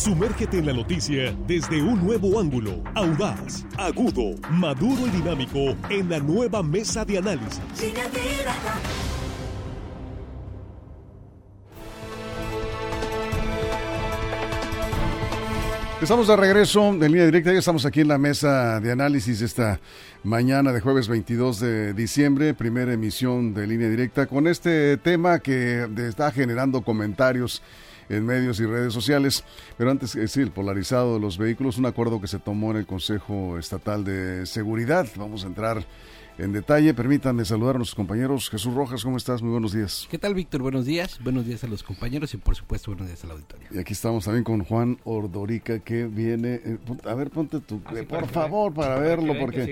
Sumérgete en la noticia desde un nuevo ángulo, audaz, agudo, maduro y dinámico en la nueva mesa de análisis. Estamos de regreso en línea directa, ya estamos aquí en la mesa de análisis esta mañana de jueves 22 de diciembre, primera emisión de línea directa con este tema que está generando comentarios en medios y redes sociales. Pero antes, es el polarizado de los vehículos, un acuerdo que se tomó en el Consejo Estatal de Seguridad. Vamos a entrar en detalle. Permítanme saludar a nuestros compañeros. Jesús Rojas, ¿cómo estás? Muy buenos días. ¿Qué tal, Víctor? Buenos días. Buenos días a los compañeros y, por supuesto, buenos días al auditorio. Y aquí estamos también con Juan Ordorica, que viene. Eh, a ver, ponte tu. Ah, por favor, para verlo, porque.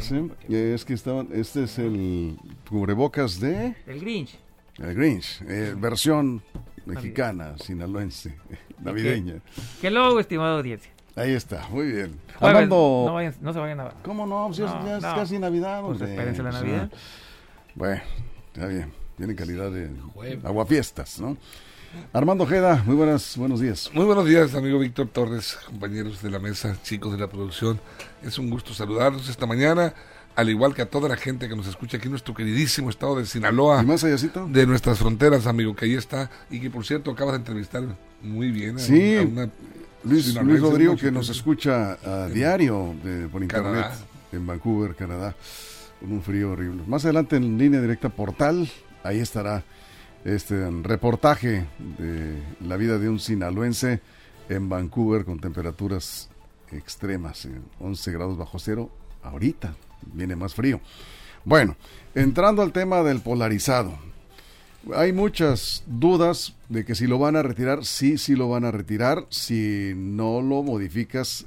sí, es que estaban. Este es el cubrebocas de. El Grinch. El Grinch, eh, versión mexicana, sinaloense, navideña. ¿Qué, luego, estimado audiencia? Ahí está, muy bien. no, no, se vayan a... ¿Cómo no? Pues ya, es casi Navidad. Pues espérense la Navidad. Bueno, está bien. Tiene calidad de aguafiestas, ¿no? Armando Ojeda, muy buenas, buenos días. Muy buenos días, amigo Víctor Torres, compañeros de la mesa, chicos de la producción. Es un gusto saludarlos esta mañana al igual que a toda la gente que nos escucha aquí en nuestro queridísimo estado de Sinaloa. ¿Y más De nuestras fronteras, amigo, que ahí está. Y que, por cierto, acabas de entrevistar muy bien sí, Luis, Rodrigo, que nos escucha a diario por internet en Vancouver, Canadá, con un frío horrible. Más adelante en línea directa Portal, ahí estará este reportaje de la vida de un sinaloense en Vancouver con temperaturas extremas, 11 grados bajo cero, ahorita, viene más frío. Bueno, entrando al tema del polarizado. Hay muchas dudas de que si lo van a retirar, sí, sí lo van a retirar, si no lo modificas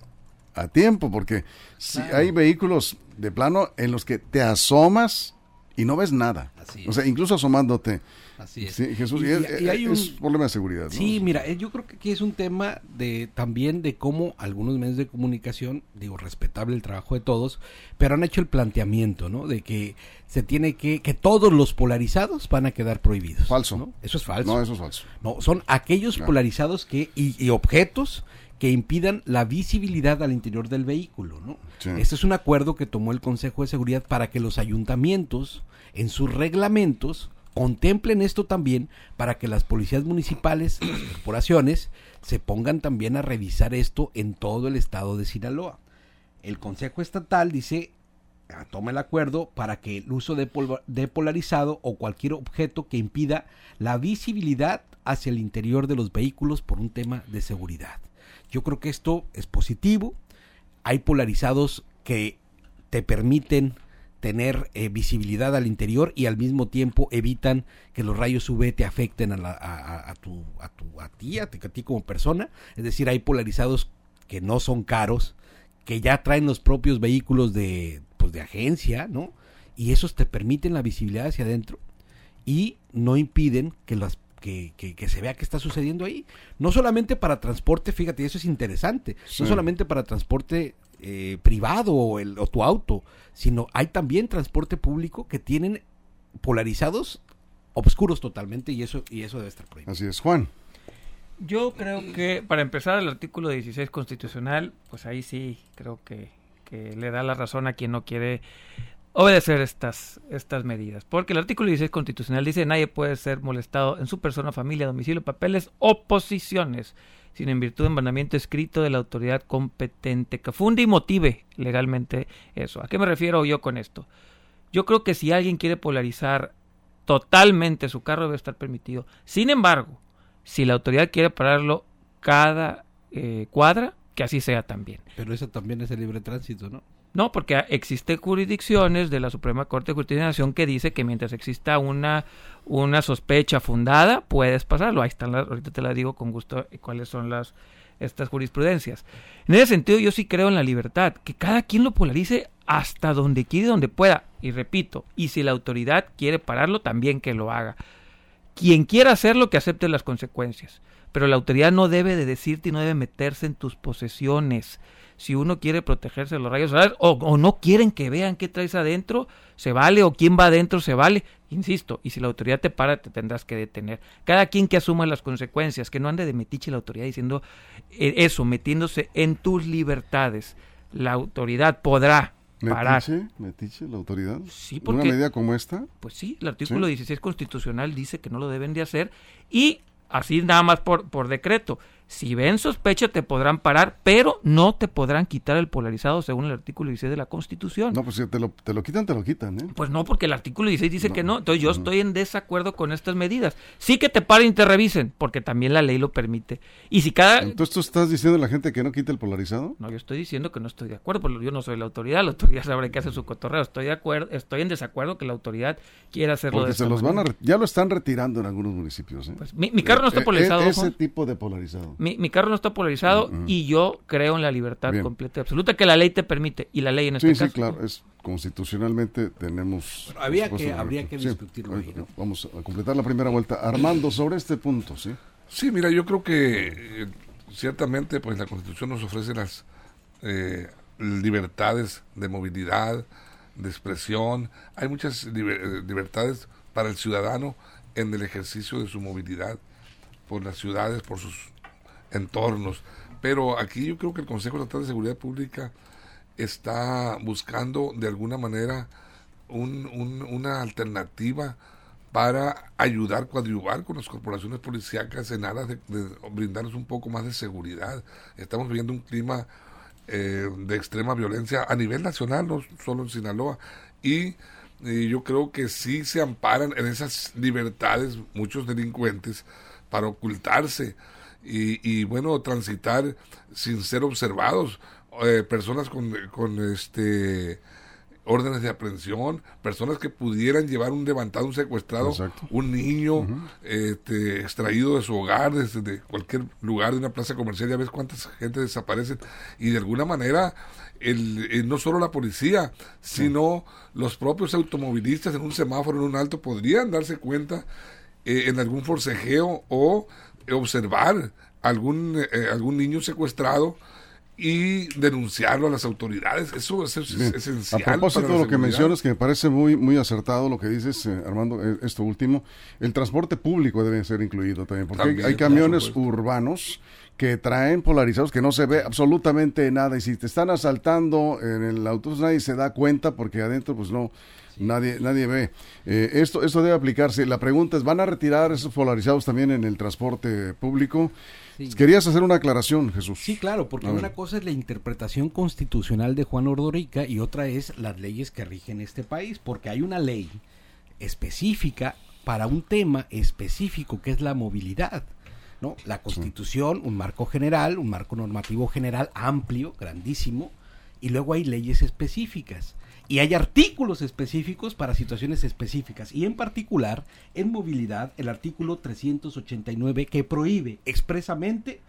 a tiempo, porque si hay vehículos de plano en los que te asomas y no ves nada. O sea, incluso asomándote Así es. Sí, Jesús, y, hay un, problema de seguridad. Sí, mira, eh, yo creo que aquí es un tema de también de cómo algunos medios de comunicación, digo, respetable el trabajo de todos, pero han hecho el planteamiento, ¿no? De que se tiene que, que todos los polarizados van a quedar prohibidos. Falso. ¿no? Eso es falso. No, eso es falso. No, son aquellos polarizados que, y, objetos que impidan la visibilidad al interior del vehículo, ¿no? Este es un acuerdo que tomó el Consejo de Seguridad para que los ayuntamientos, en sus reglamentos, contemplen esto también para que las policías municipales, las corporaciones, se pongan también a revisar esto en todo el estado de Sinaloa. El Consejo Estatal dice, ah, toma el acuerdo para que el uso de, polarizado o cualquier objeto que impida la visibilidad hacia el interior de los vehículos por un tema de seguridad. Yo creo que esto es positivo. Hay polarizados que te permiten tener eh, visibilidad al interior y al mismo tiempo evitan que los rayos UV te afecten a, la, a, tu, a, tu, a ti, a ti, como persona. Es decir, hay polarizados que no son caros, que ya traen los propios vehículos de, pues, de agencia, ¿no? Y esos te permiten la visibilidad hacia adentro y no impiden que las que, que, se vea qué está sucediendo ahí. No solamente para transporte, fíjate, eso es interesante, no solamente para transporte eh, privado o, el, o tu auto, sino hay también transporte público que tienen polarizados obscuros totalmente y eso y eso debe estar prohibido. Así es, Juan. Yo creo que para empezar el artículo 16 constitucional, pues ahí sí creo que, que le da la razón a quien no quiere obedecer estas, estas medidas. Porque el artículo 16 constitucional dice nadie puede ser molestado en su persona, familia, domicilio, papeles o posiciones sino en virtud de mandamiento escrito de la autoridad competente que funde y motive legalmente eso. ¿A qué me refiero yo con esto? Yo creo que si alguien quiere polarizar totalmente su carro debe estar permitido. Sin embargo, si la autoridad quiere pararlo cada eh, cuadra, que así sea también. Pero eso también es el libre tránsito, ¿no? No, porque existen jurisdicciones de la Suprema Corte de Justicia de Nación que dice que mientras exista una, una sospecha fundada, puedes pasarlo. Ahí están, las, ahorita te la digo con gusto eh, cuáles son las estas jurisprudencias. En ese sentido, yo sí creo en la libertad, que cada quien lo polarice hasta donde quiera y donde pueda. Y repito, y si la autoridad quiere pararlo, también que lo haga. quien quiera hacerlo que acepte las consecuencias. Pero la autoridad no debe de decirte y no debe meterse en tus posesiones. Si uno quiere protegerse de los rayos solares o, o no quieren que vean qué traes adentro, se vale, o quién va adentro, se vale. Insisto, y si la autoridad te para, te tendrás que detener. Cada quien que asuma las consecuencias, que no ande de metiche la autoridad diciendo eh, eso, metiéndose en tus libertades. La autoridad podrá parar. ¿Metiche? ¿Metiche la autoridad? Sí, porque... ¿Una medida como esta? Pues sí, el artículo 16 constitucional dice que no lo deben de hacer y así nada más por, por decreto. Si ven sospecha te podrán parar, pero no te podrán quitar el polarizado según el artículo 16 de la Constitución. No, pues si te lo, te lo quitan, te lo quitan, ¿eh? Pues no, porque el artículo 16 dice que no. Entonces yo estoy en desacuerdo con estas medidas. Sí que te paren y te revisen, porque también la ley lo permite. Y si cada... Entonces tú estás diciendo a la gente que no quite el polarizado? No, yo estoy diciendo que no estoy de acuerdo, porque yo no soy la autoridad, la autoridad sabrá que hace su cotorreo. Estoy de acuerdo, estoy en desacuerdo que la autoridad quiera hacerlo porque de se los van a ya lo están retirando en algunos municipios, ¿eh? Pues, mi, mi, carro no está polarizado. E, ese tipo de polarizado. Mi, mi carro no está polarizado uh -huh. y yo creo en la libertad Bien. completa y absoluta que la ley te permite y la ley en este sí, caso. Sí, claro, es constitucionalmente tenemos bueno, había que habría que discutirlo sí, ahí, ¿no? Vamos a completar la primera vuelta. Armando, sobre este punto, ¿sí? Sí, mira, yo creo que eh, ciertamente pues la Constitución nos ofrece las eh, libertades de movilidad, de expresión, hay muchas liber eh, libertades para el ciudadano en el ejercicio de su movilidad por las ciudades, por sus entornos. Pero aquí yo creo que el Consejo Estatal de Seguridad Pública está buscando de alguna manera un, un, una alternativa para ayudar, coadyuvar con las corporaciones policíacas en aras de, de, brindarnos un poco más de seguridad. Estamos viviendo un clima eh, de extrema violencia a nivel nacional, no solo en Sinaloa. Y, y yo creo que sí se amparan en esas libertades muchos delincuentes para ocultarse y, y bueno, transitar sin ser observados. Eh, personas con, con este órdenes de aprehensión, personas que pudieran llevar un levantado, un secuestrado, Exacto. un niño uh -huh. este, extraído de su hogar, desde de cualquier lugar de una plaza comercial, ya ves cuántas gente desaparecen y de alguna manera el, el, no solo la policía, sino sí. los propios automovilistas en un semáforo, en un alto, podrían darse cuenta eh, en algún forcejeo o observar algún, eh, algún niño secuestrado y denunciarlo a las autoridades. Eso es, es esencial. A propósito de lo que mencionas, que me parece muy, muy acertado lo que dices, eh, Armando, eh, esto último, el transporte público debe ser incluido también, porque también, hay, hay, camiones urbanos que traen polarizados que no se ve absolutamente nada y si te están asaltando en el autobús nadie se da cuenta porque adentro pues no. Nadie nadie ve eh, esto esto debe aplicarse la pregunta es van a retirar esos polarizados también en el transporte público Sí. Querías hacer una aclaración, Jesús. Sí, claro, porque una cosa es la interpretación constitucional de Juan Ordorica y otra es las leyes que rigen este país, porque hay una ley específica para un tema específico que es la movilidad. ¿no? La Constitución, un marco general, un marco normativo general amplio, grandísimo, y luego hay leyes específicas. Y hay artículos específicos para situaciones específicas. Y en particular, en movilidad, el artículo 389 que prohíbe expresamente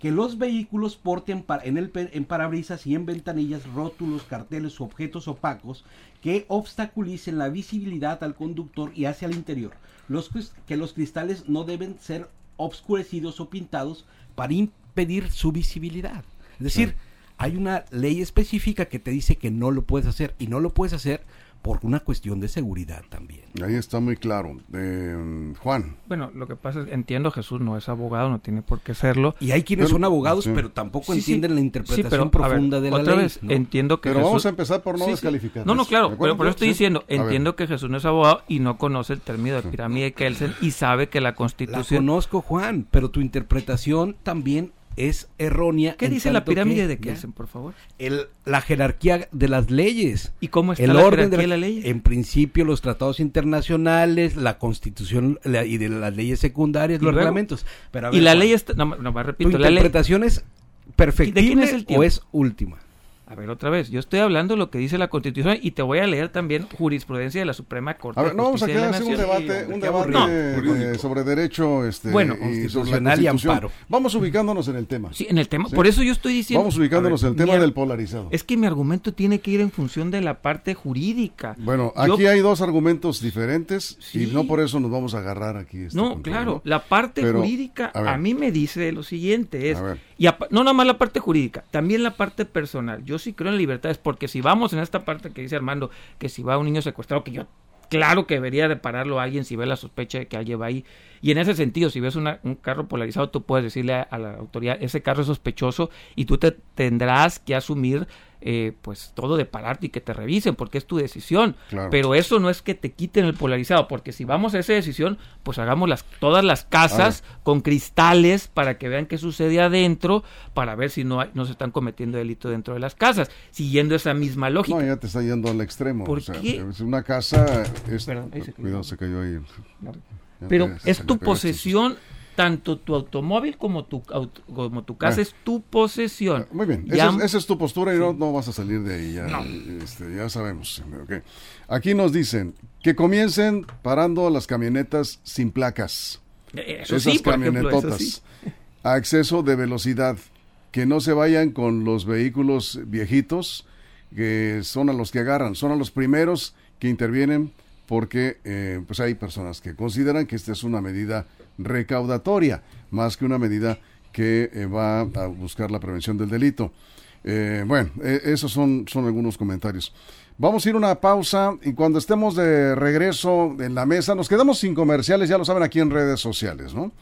que los vehículos porten en, el, en parabrisas y en ventanillas rótulos, carteles o objetos opacos que obstaculicen la visibilidad al conductor y hacia el interior. Los, que los cristales no deben ser obscurecidos o pintados para impedir su visibilidad. Es decir, hay una ley específica que te dice que no lo puedes hacer y no lo puedes hacer por una cuestión de seguridad también. Ahí está muy claro. Eh, Juan. Bueno, lo que pasa es, entiendo, Jesús no es abogado, no tiene por qué serlo. Y hay quienes pero, son abogados, sí. pero tampoco sí, entienden sí. la interpretación pero, profunda ver, de la otra ley. Vez, ¿no? entiendo que Pero Jesús... vamos a empezar por no descalificar. No, no, claro, pero por eso estoy diciendo, entiendo que Jesús no es abogado y no conoce el término de pirámide de Kelsen y sabe que la Constitución... La conozco, Juan, pero tu interpretación también es errónea. ¿Qué dice la pirámide que, de Kelsen, por favor? El, la jerarquía de las leyes. ¿Y cómo está el la orden jerarquía de, la, ley? En principio, los tratados internacionales, la constitución la, y de las leyes secundarias, los luego, reglamentos. Pero ver, y la ley está, no, no, repito, ¿tu la interpretación ley... es perfectible es o es última? A ver, otra vez, yo estoy hablando de lo que dice la Constitución y te voy a leer también jurisprudencia de la Suprema Corte. A ver, no vamos a quedar un debate, un debate sobre derecho este, bueno, constitucional y, amparo. Vamos ubicándonos en el tema. Sí, en el tema. Por eso yo estoy diciendo. Vamos ubicándonos en el tema del polarizado. Es que mi argumento tiene que ir en función de la parte jurídica. Bueno, aquí hay dos argumentos diferentes y no por eso nos vamos a agarrar aquí. Este no, claro, la parte jurídica a, mí me dice lo siguiente es y no nada más la parte jurídica, también la parte personal. Yo sí creo en libertades, porque si vamos en esta parte que dice Armando, que si va un niño secuestrado, que yo claro que debería de pararlo a alguien si ve la sospecha de que alguien va ahí. Y en ese sentido, si ves un carro polarizado, tú puedes decirle a, la autoridad, ese carro es sospechoso y tú te tendrás que asumir eh, pues todo de pararte y que te revisen porque es tu decisión. Pero eso no es que te quiten el polarizado, porque si vamos a esa decisión, pues hagamos las, todas las casas con cristales para que vean qué sucede adentro, para ver si no, hay, no se están cometiendo delito dentro de las casas, siguiendo esa misma lógica. No, ya te está yendo al extremo. ¿Por Es una casa... cuidado, se cayó ahí. Pero es tu posesión tanto tu automóvil como tu, como tu casa es tu posesión. Ah, muy bien, esa es, tu postura y no, no, vas a salir de ahí, ya, este, ya sabemos. Aquí nos dicen que comiencen parando las camionetas sin placas. Eso Esas camionetotas a exceso de velocidad, que no se vayan con los vehículos viejitos, que son a los que agarran, son a los primeros que intervienen porque eh, pues hay personas que consideran que esta es una medida recaudatoria, más que una medida que eh, va a buscar la prevención del delito. Eh, bueno, e, esos son, son algunos comentarios. Vamos a ir a una pausa y cuando estemos de regreso en la mesa, nos quedamos sin comerciales, ya lo saben aquí en redes sociales, ¿no?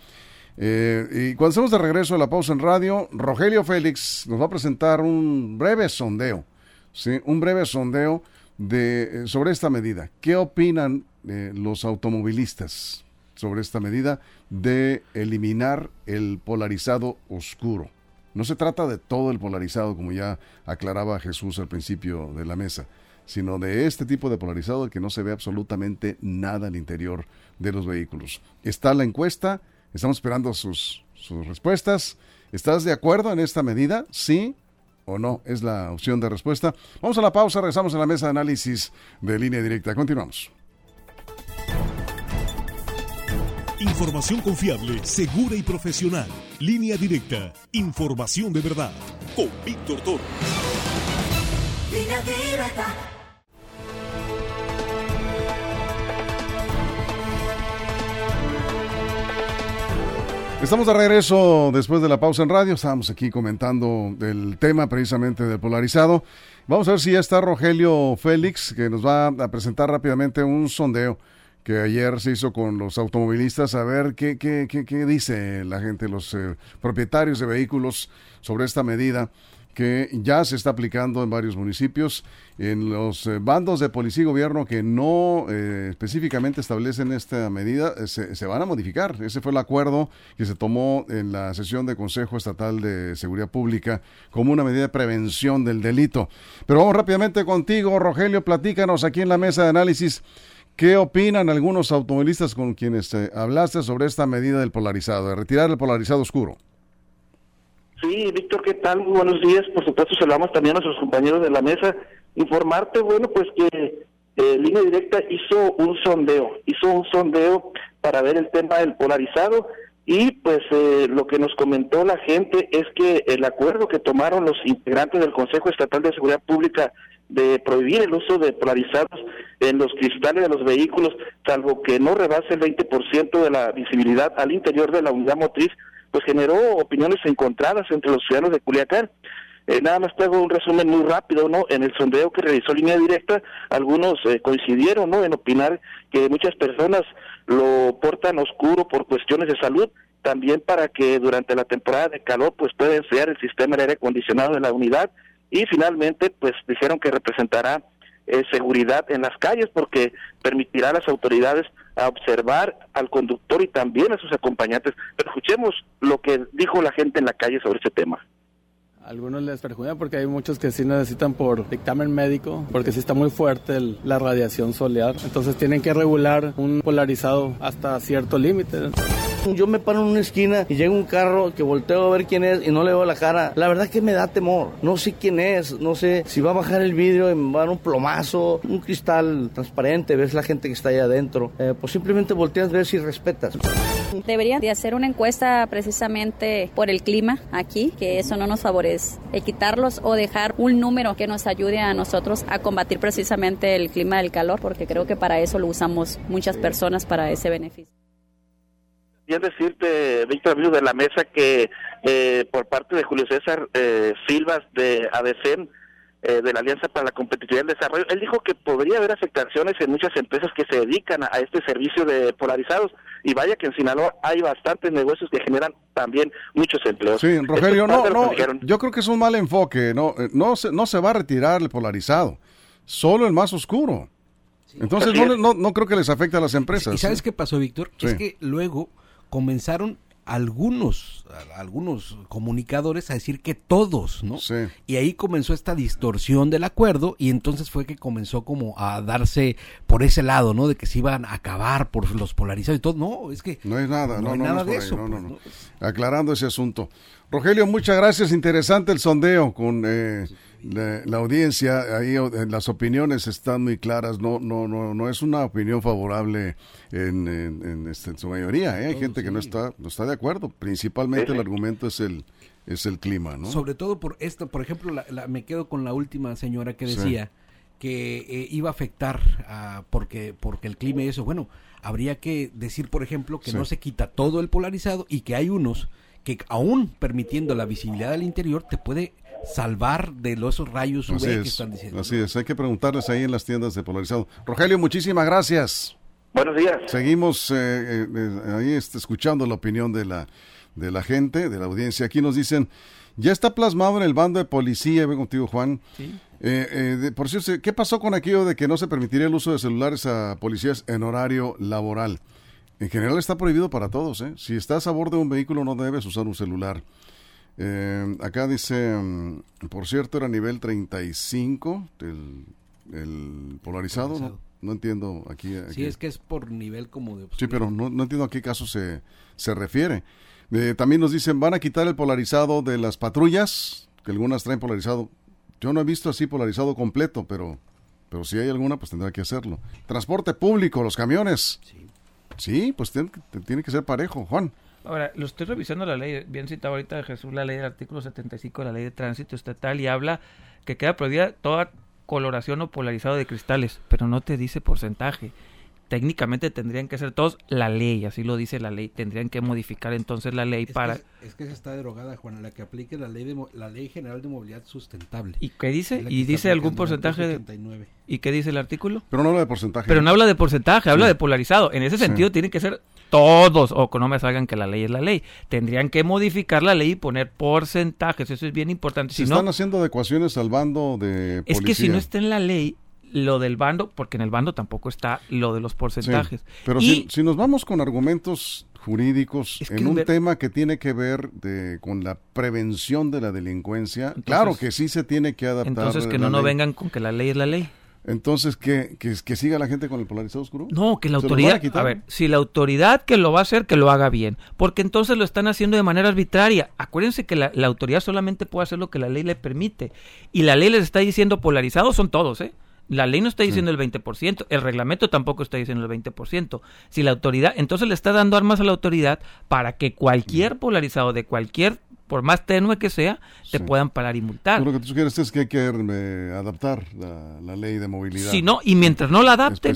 y cuando estemos de regreso de la pausa en radio, Rogelio Félix nos va a presentar un breve sondeo, ¿sí? Un breve sondeo de, sobre esta medida. ¿Qué opinan los automovilistas? sobre esta medida de eliminar el polarizado oscuro. No se trata de todo el polarizado, como ya aclaraba Jesús al principio de la mesa, sino de este tipo de polarizado que no se ve absolutamente nada al interior de los vehículos. Está la encuesta, estamos esperando sus, sus respuestas. ¿Estás de acuerdo en esta medida? ¿Sí o no? Es la opción de respuesta. Vamos a la pausa, regresamos a la mesa de análisis de línea directa. Continuamos. Información confiable, segura y profesional. Línea directa. Información de verdad. Con Víctor Toro. Línea directa. Estamos de regreso después de la pausa en radio. Estábamos aquí comentando del tema precisamente del polarizado. Vamos a ver si ya está Rogelio Félix, que nos va a presentar rápidamente un sondeo que ayer se hizo con los automovilistas, a ver qué, qué, qué, qué dice la gente, los eh, propietarios de vehículos sobre esta medida que ya se está aplicando en varios municipios, en los eh, bandos de policía y gobierno que no eh, específicamente establecen esta medida, se, se, van a modificar. Ese fue el acuerdo que se tomó en la sesión de Consejo Estatal de Seguridad Pública como una medida de prevención del delito. Pero vamos rápidamente contigo, Rogelio, platícanos aquí en la mesa de análisis. ¿Qué opinan algunos automovilistas con quienes eh, hablaste sobre esta medida del polarizado, de retirar el polarizado oscuro? Sí, Víctor, ¿qué tal? Muy buenos días. Por supuesto, saludamos también a nuestros compañeros de la mesa. Informarte, bueno, pues que eh, Línea Directa hizo un sondeo, hizo un sondeo para ver el tema del polarizado y pues eh, lo que nos comentó la gente es que el acuerdo que tomaron los integrantes del Consejo Estatal de Seguridad Pública de prohibir el uso de polarizados en los cristales de los vehículos, salvo que no rebase el 20% de la visibilidad al interior de la unidad motriz, pues generó opiniones encontradas entre los ciudadanos de Culiacán. Eh, nada más te hago un resumen muy rápido, ¿no? En el sondeo que realizó Línea Directa, algunos eh, coincidieron, ¿no? En opinar que muchas personas lo portan oscuro por cuestiones de salud, también para que durante la temporada de calor, pues pueda enfriar el sistema de aire acondicionado de la unidad, y finalmente pues dijeron que representará eh, seguridad en las calles porque permitirá a las autoridades observar al conductor y también a sus acompañantes. Pero escuchemos lo que dijo la gente en la calle sobre este tema. algunos les perjudica porque hay muchos que sí necesitan por dictamen médico, porque sí está muy fuerte la radiación solar. Entonces tienen que regular un polarizado hasta cierto límite. Yo me paro en una esquina y llega un carro que volteo a ver quién es y no le veo la cara. La verdad que me da temor. No sé quién es, no sé si va a bajar el vidrio y me va a dar un plomazo, un cristal transparente, ves la gente que está ahí adentro. Eh, pues simplemente volteas, ver si respetas. Deberían de hacer una encuesta precisamente por el clima aquí, que eso no nos favorece. Y quitarlos o dejar un número que nos ayude a nosotros a combatir precisamente el clima del calor, porque creo que para eso lo usamos muchas personas para ese beneficio. Bien decirte, Víctor, amigo de la mesa, que eh, por parte de Julio César eh, Silvas de ADCEM, eh, de la Alianza para la Competitividad y el Desarrollo, él dijo que podría haber afectaciones en muchas empresas que se dedican a, este servicio de polarizados y vaya que en Sinaloa hay bastantes negocios que generan también muchos empleos. Sí, Rogelio, no, no, yo creo que es un mal enfoque, no, eh, no, se, no se va a retirar el polarizado, solo el más oscuro. Entonces no, no, no, creo que les afecte a las empresas. ¿Y sabes qué pasó, Víctor? Es que luego comenzaron algunos, algunos comunicadores a decir que todos, ¿no? Sí. Y ahí comenzó esta distorsión del acuerdo y entonces fue que comenzó como a darse por ese lado, ¿no? De que se iban a acabar por los polarizados y todo. No, es que no hay nada, no, hay nada de eso. Pues, Aclarando ese asunto. Rogelio, muchas gracias. Interesante el sondeo con eh, la, audiencia. Ahí eh, las opiniones están muy claras. No, no, no, no es una opinión favorable en, en, este, su mayoría. ¿eh? Hay gente que no está, no está de acuerdo. Principalmente el argumento es el es el clima, ¿no? Sobre todo por esto, por ejemplo, me quedo con la última señora que decía que iba a afectar porque porque el clima y eso. Bueno, habría que decir, por ejemplo, que no se quita todo el polarizado y que hay unos que aún permitiendo la visibilidad del interior te puede salvar de los rayos UV que están diciendo. Así es, hay que preguntarles ahí en las tiendas de polarizado. Rogelio, muchísimas gracias. Buenos días. Seguimos eh, eh, eh, ahí este, escuchando la opinión de la, de la gente, de la audiencia. Aquí nos dicen, ya está plasmado en el bando de policía, ven contigo Juan. Sí. por cierto, ¿qué pasó con aquello de que no se permitiría el uso de celulares a policías en horario laboral? En general está prohibido para todos. ¿eh? Si estás a bordo de un vehículo no debes usar un celular. Eh, acá dice, mm, por cierto, era nivel 35 el, el polarizado. ¿no? entiendo aquí, Sí, es que es por nivel como de... Sí, pero no, entiendo a qué caso se, se refiere. Eh, también nos dicen, van a quitar el polarizado de las patrullas, que algunas traen polarizado. Yo no he visto así polarizado completo, pero, pero si hay alguna, pues tendrá que hacerlo. Transporte público, los camiones. Sí. Sí, pues tiene, tiene que ser parejo, Juan. Ahora, lo estoy revisando la ley, bien citado ahorita de Jesús, la ley del artículo 75 de la ley de tránsito estatal y habla que queda prohibida toda coloración o polarizado de cristales, pero no te dice porcentaje técnicamente tendrían que ser todos la ley, así lo dice la ley, tendrían que modificar entonces la ley para... es, que está derogada, Juan, la que aplique la ley de la ley general de movilidad sustentable. ¿Y qué dice? ¿Y dice algún porcentaje de... ¿Y qué dice el artículo? Pero no habla de porcentaje. Pero no habla de porcentaje, habla de polarizado. En ese sentido tienen que ser todos, o que no me salgan que la ley es la ley. Tendrían que modificar la ley y poner porcentajes, eso es bien importante. Si, están haciendo adecuaciones al bando de policía. Es que si no está en la ley, lo del bando, porque en el bando tampoco está lo de los porcentajes. pero si, nos vamos con argumentos jurídicos en un tema que tiene que ver de, con la prevención de la delincuencia, claro que sí se tiene que adaptar. Entonces que no, no vengan con que la ley es la ley. Entonces, ¿que, que, que siga la gente con el polarizado oscuro? No, que la autoridad... A, ver, si la autoridad que lo va a hacer, que lo haga bien. Porque entonces lo están haciendo de manera arbitraria. Acuérdense que la, la autoridad solamente puede hacer lo que la ley le permite. Y la ley les está diciendo polarizados son todos, ¿eh? La ley no está diciendo el 20%, el reglamento tampoco está diciendo el 20%. Si la autoridad, entonces le está dando armas a la autoridad para que cualquier polarizado de cualquier, por más tenue que sea, te puedan parar y multar. lo que tú quieres es que hay que eh, adaptar la, ley de movilidad. Si no, y mientras no la adapten,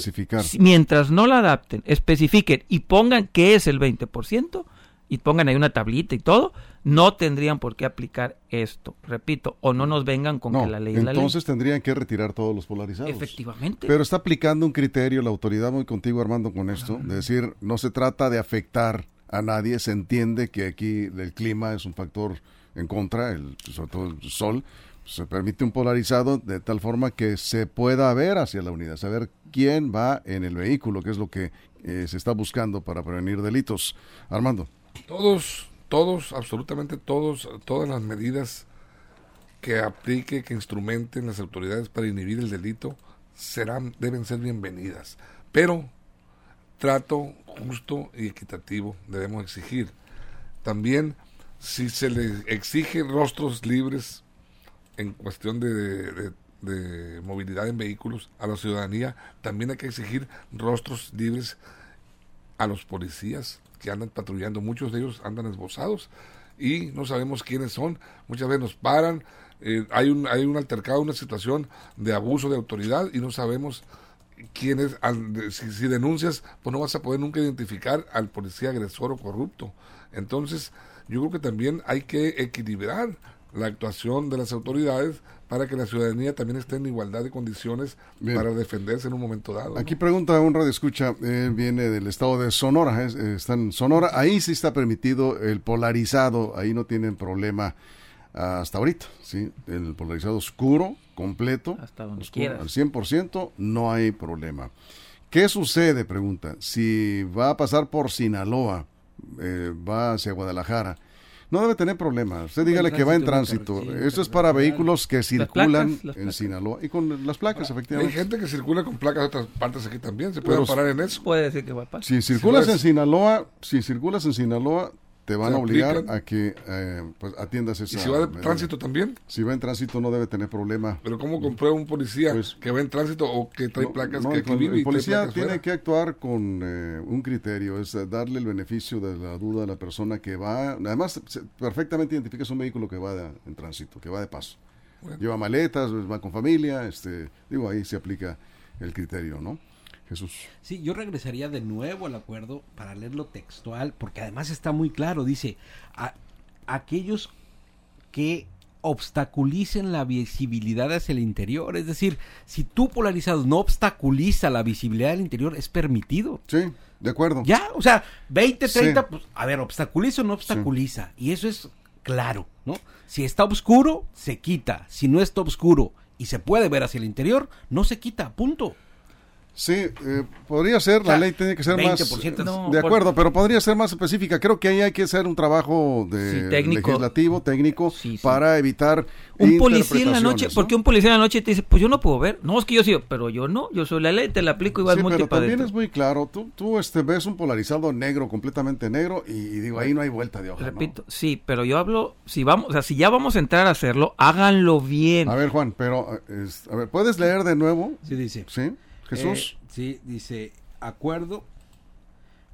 mientras no la adapten, especifiquen y pongan qué es el 20%, y pongan ahí una tablita y todo, no tendrían por qué aplicar esto. Repito, o no nos vengan con que la ley es la ley. Entonces tendrían que retirar todos los polarizados. Efectivamente. Pero está aplicando un criterio la autoridad, muy contigo Armando con esto, de decir, no se trata de afectar a nadie, se entiende que aquí el clima es un factor en contra, el, sobre todo el sol, se permite un polarizado de tal forma que se pueda ver hacia la unidad, saber quién va en el vehículo, que es lo que eh, se está buscando para prevenir delitos. Armando. Todos, todos, absolutamente todos, todas las medidas que aplique, que instrumenten las autoridades para inhibir el delito serán, deben ser bienvenidas. Pero trato justo y equitativo debemos exigir. También, si se le exige rostros libres en cuestión de, movilidad en vehículos a la ciudadanía, también hay que exigir rostros libres a los policías que andan patrullando. Muchos de ellos andan esbozados y no sabemos quiénes son. Muchas veces nos paran, eh, hay, un, hay un altercado, una situación de abuso de autoridad y no sabemos quién es. si, si denuncias, pues no vas a poder nunca identificar al policía agresor o corrupto. Entonces, yo creo que también hay que equilibrar la actuación de las autoridades para que la ciudadanía también esté en igualdad de condiciones para defenderse en un momento dado. Aquí pregunta un radio escucha, eh, viene del estado de Sonora, eh, está en Sonora, ahí sí está permitido el polarizado, ahí no tienen problema hasta ahorita, ¿sí? El polarizado oscuro, completo, hasta donde oscuro, al 100%, no hay problema. ¿Qué sucede? Pregunta, si va a pasar por Sinaloa, eh, va hacia Guadalajara, no debe tener problemas. Usted dígale que va en tránsito. Esto es para vehículos que circulan en Sinaloa y con las placas, efectivamente. Hay gente que circula con placas de otras partes aquí también. Se puede parar en eso. Puede decir que va a Si circulas en Sinaloa, si circulas en Sinaloa, te van a obligar a que eh, pues, atiendas esa. ¿Y si va de tránsito también? Si va en tránsito no debe tener problema. Pero ¿cómo comprueba un policía pues, que va en tránsito o que trae placas que aquí vive? El policía tiene que actuar con eh, un criterio, es darle el beneficio de la duda a la persona que va. Además, perfectamente identifica un vehículo que va en tránsito, que va de paso. Lleva maletas, va con familia, este, digo, ahí se aplica el criterio, ¿no? Jesús. Sí, yo regresaría de nuevo al acuerdo para leerlo textual, porque además está muy claro, dice, a, aquellos que obstaculicen la visibilidad hacia el interior, es decir, si tú polarizado no obstaculiza la visibilidad del interior, es permitido. Sí, de acuerdo. Ya, o sea, 20, 30, pues, a ver, obstaculiza o no obstaculiza, y eso es claro, ¿no? Si está oscuro, se quita, si no está oscuro y se puede ver hacia el interior, no se quita, punto. Sí, eh, podría ser, la ley tiene que ser más... de acuerdo, pero podría ser más específica. Creo que ahí hay que hacer un trabajo de legislativo, técnico, para evitar... Un policía en la noche, porque un policía en la noche te dice, pues yo no puedo ver. No, es que yo sí, pero yo no, yo soy la ley, te la aplico igual sí, pero también es muy claro, tú, tú este, ves un polarizado negro, completamente negro, y, digo, ahí no hay vuelta de hoja. Repito, sí, pero yo hablo, si vamos, o sea, si ya vamos a entrar a hacerlo, háganlo bien. A ver, Juan, pero, eh, a ver, ¿puedes leer de nuevo? Sí, dice. Sí. Jesús. Eh, sí, dice, acuerdo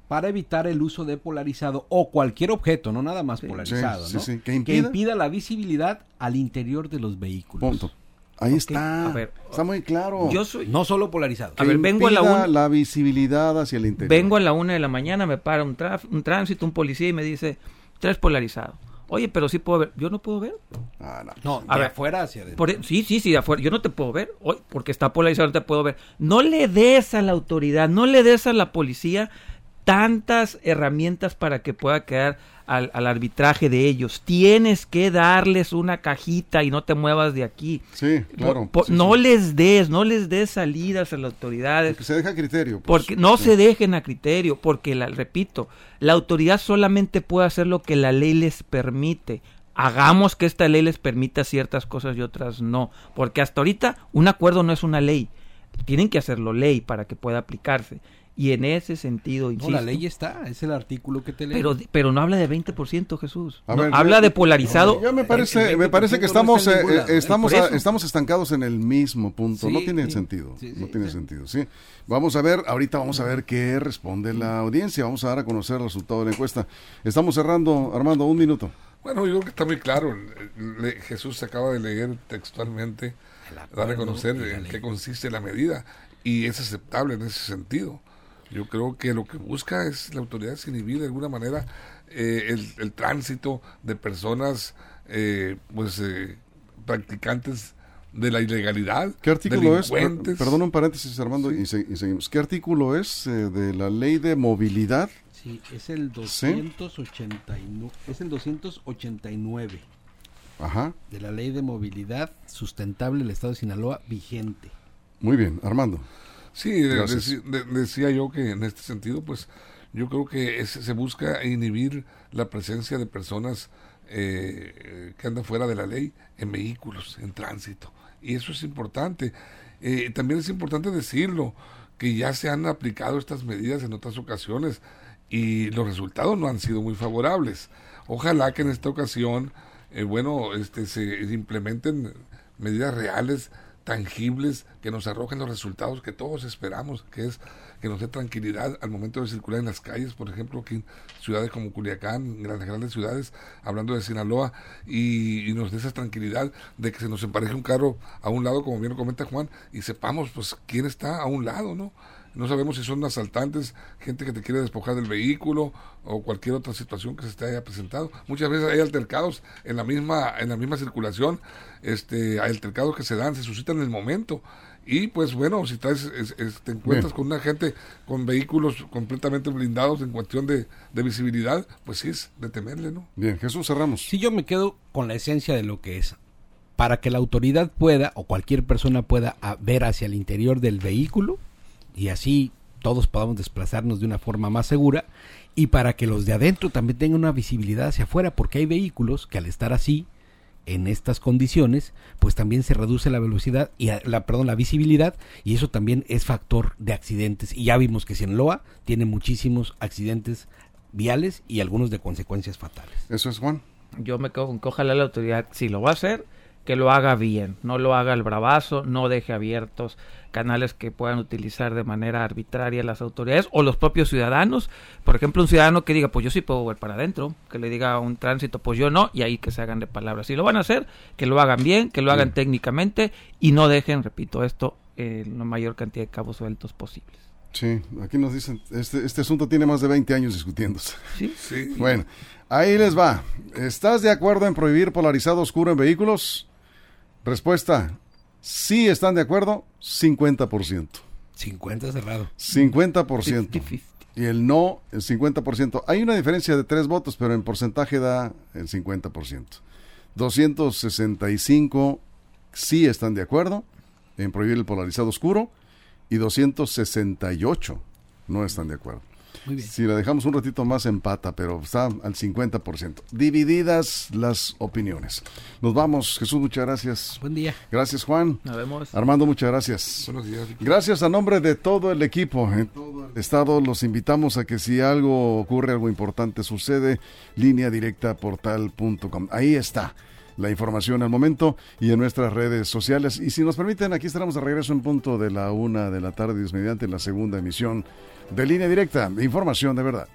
para evitar el uso de polarizado o cualquier objeto, no nada más polarizado, ¿no? ¿Que, impida? la visibilidad al interior de los vehículos. Punto. Ahí está. está muy claro. Yo soy no solo polarizado. a ver, vengo a la una, la visibilidad hacia el interior. Vengo a la una de la mañana, me para un, un tránsito, un policía y me dice, tres polarizado. Oye, pero sí puedo ver. Yo no puedo ver. Ah, no. no de afuera hacia adentro. E, sí, sí, sí, de afuera. Yo no te puedo ver. Hoy, porque está polarizado, no te puedo ver. No le des a la autoridad, no le des a la policía tantas herramientas para que pueda quedar al, arbitraje de ellos. Tienes que darles una cajita y no te muevas de aquí. Sí, claro. no les des, no les des salidas a las autoridades. Porque se deja a criterio. Pues. porque no se dejen a criterio, porque, la, repito, la autoridad solamente puede hacer lo que la ley les permite. Hagamos que esta ley les permita ciertas cosas y otras no. Porque hasta ahorita un acuerdo no es una ley. Tienen que hacerlo ley para que pueda aplicarse. Y en ese sentido, insisto. No, la ley está, es el artículo que te leo. Pero, pero no habla de 20%, Jesús. habla de polarizado. yo me parece, me parece que estamos, eh, eh, estamos, estamos estancados en el mismo punto. no tiene sentido. no tiene sentido, sí. Vamos a ver, ahorita vamos a ver qué responde la audiencia. Vamos a dar a conocer el resultado de la encuesta. Estamos cerrando, Armando, un minuto. Bueno, yo creo que está muy claro. Jesús se acaba de leer textualmente, dar a conocer en qué consiste la medida. Y es aceptable en ese sentido. Yo creo que lo que busca es la autoridad inhibir de alguna manera eh, el, tránsito de personas, eh, pues, eh, practicantes de la ilegalidad. ¿Qué artículo es? Perdón un paréntesis, Armando, y, seguimos. ¿Qué artículo es de la ley de movilidad? Sí, es el 289. Es el 289. Ajá. De la ley de movilidad sustentable del Estado de Sinaloa vigente. Muy bien, Armando. Sí, decía yo que en este sentido, pues yo creo que se busca inhibir la presencia de personas eh, que andan fuera de la ley en vehículos, en tránsito. Y eso es importante. Eh, también es importante decirlo, que ya se han aplicado estas medidas en otras ocasiones y los resultados no han sido muy favorables. Ojalá que en esta ocasión, eh, bueno, este, se implementen medidas reales, tangibles, que nos arrojen los resultados que todos esperamos, que es que nos dé tranquilidad al momento de circular en las calles, por ejemplo, aquí en ciudades como Culiacán, grandes, grandes ciudades, hablando de Sinaloa, y, nos dé esa tranquilidad de que se nos empareje un carro a un lado, como bien lo comenta Juan, y sepamos pues quién está a un lado, ¿no? No sabemos si son asaltantes, gente que te quiere despojar del vehículo o cualquier otra situación que se te haya presentado. Muchas veces hay altercados en la misma en la misma circulación, este, hay altercados que se dan, se suscitan en el momento. Y pues bueno, si traes, te encuentras con una gente con vehículos completamente blindados en cuestión de, de, visibilidad, pues sí es de temerle, ¿no? Bien, Jesús, cerramos. Si yo me quedo con la esencia de lo que es. Para que la autoridad pueda o cualquier persona pueda ver hacia el interior del vehículo, y así todos podamos desplazarnos de una forma más segura y para que los de adentro también tengan una visibilidad hacia afuera, porque hay vehículos que al estar así en estas condiciones, pues también se reduce la velocidad y la perdón, la visibilidad y eso también es factor de accidentes y ya vimos que Sinaloa tiene muchísimos accidentes viales y algunos de consecuencias fatales. Eso es Juan. Yo me quedo con que ojalá la autoridad si lo va a hacer que lo haga bien, no lo haga el bravazo, no deje abiertos canales que puedan utilizar de manera arbitraria las autoridades o los propios ciudadanos. Por ejemplo, un ciudadano que diga, pues yo sí puedo ver para adentro, que le diga a un tránsito, pues yo no, y ahí que se hagan de palabras. Si lo van a hacer, que lo hagan bien, que lo hagan técnicamente y no dejen, repito, esto en la mayor cantidad de cabos sueltos posibles. Sí, aquí nos dicen, este, este asunto tiene más de 20 años discutiéndose. Sí, sí. Bueno, ahí les va. ¿Estás de acuerdo en prohibir polarizado oscuro en vehículos? Respuesta, sí están de acuerdo, 50%. 50 cerrado. 50%. Y el no, el 50%. Hay una diferencia de tres votos, pero en porcentaje da el 50%. 265 sí están de acuerdo en prohibir el polarizado oscuro y 268 no están de acuerdo. Si la dejamos un ratito más empata, pero está al 50%. Divididas las opiniones. Nos vamos. Jesús, muchas gracias. Buen día. Gracias, Juan. Nos vemos. Armando, muchas gracias. Buenos días. Gracias a nombre de todo el equipo en todo el estado. Los invitamos a que si algo ocurre, algo importante sucede, línea directa portal.com. Ahí está la información al momento y en nuestras redes sociales. Y si nos permiten, aquí estaremos de regreso en punto de la una de la tarde, mediante, la segunda emisión de línea directa, información de verdad.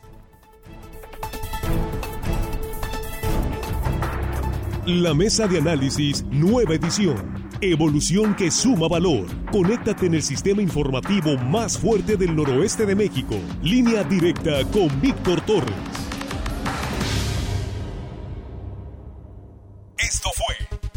La mesa de análisis, nueva edición. Evolución que suma valor. Conéctate en el sistema informativo más fuerte del noroeste de México. Línea directa con Víctor Torres.